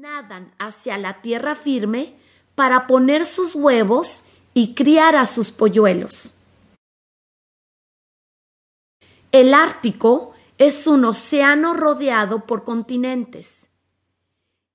nadan hacia la tierra firme para poner sus huevos y criar a sus polluelos. El Ártico es un océano rodeado por continentes.